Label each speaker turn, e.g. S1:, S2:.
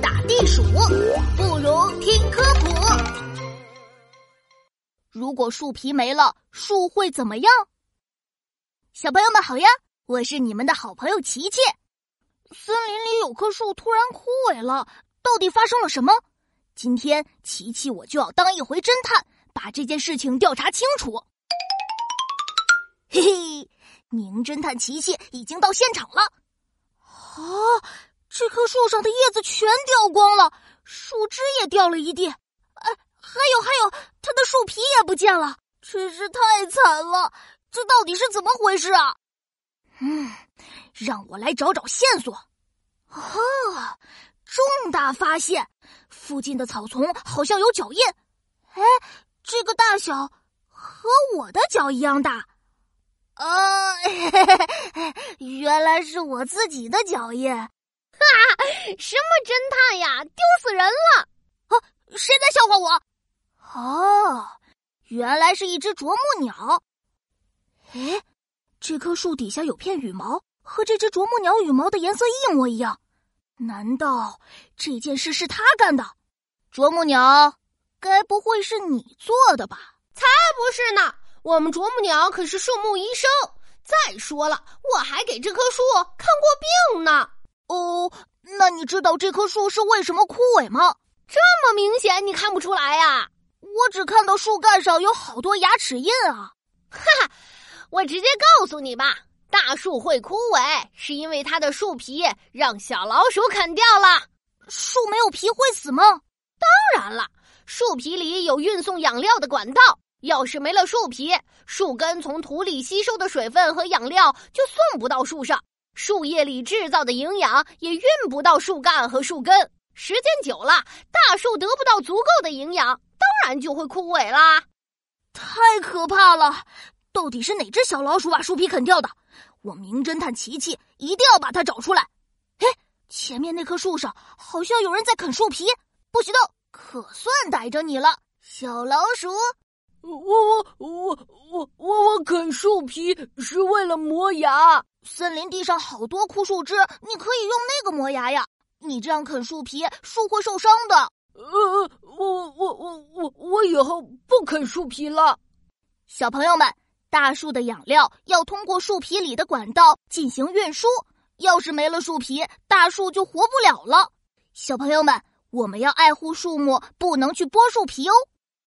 S1: 打地鼠，不如听科普。如果树皮没了，树会怎么样？小朋友们好呀，我是你们的好朋友琪琪。森林里有棵树突然枯萎了，到底发生了什么？今天琪琪我就要当一回侦探，把这件事情调查清楚。嘿嘿，名侦探琪琪已经到现场了。啊，这棵树上的叶子全掉光了，树枝也掉了一地。哎，还有还有，它的树皮也不见了，真是太惨了！这到底是怎么回事啊？嗯，让我来找找线索。啊，重大发现！附近的草丛好像有脚印。哎，这个大小和我的脚一样大。啊，原来是我自己的脚印！哈，
S2: 什么侦探呀，丢死人了！
S1: 啊，谁在笑话我？哦，原来是一只啄木鸟。哎，这棵树底下有片羽毛，和这只啄木鸟羽毛的颜色一模一样。难道这件事是他干的？啄木鸟，该不会是你做的吧？
S2: 才不是呢！我们啄木鸟可是树木医生。再说了，我还给这棵树看过病呢。
S1: 哦，那你知道这棵树是为什么枯萎吗？
S2: 这么明显，你看不出来呀？
S1: 我只看到树干上有好多牙齿印啊！
S2: 哈哈，我直接告诉你吧，大树会枯萎，是因为它的树皮让小老鼠啃掉了。
S1: 树没有皮会死吗？
S2: 当然了，树皮里有运送养料的管道。要是没了树皮，树根从土里吸收的水分和养料就送不到树上，树叶里制造的营养也运不到树干和树根。时间久了，大树得不到足够的营养，当然就会枯萎啦。
S1: 太可怕了！到底是哪只小老鼠把树皮啃掉的？我名侦探琪琪一定要把它找出来。哎，前面那棵树上好像有人在啃树皮，不许动！可算逮着你了，小老鼠。
S3: 我我我我我我啃树皮是为了磨牙。
S1: 森林地上好多枯树枝，你可以用那个磨牙呀。你这样啃树皮，树会受伤的。
S3: 呃，我我我我我以后不啃树皮了。
S1: 小朋友们，大树的养料要通过树皮里的管道进行运输，要是没了树皮，大树就活不了了。小朋友们，我们要爱护树木，不能去剥树皮哦。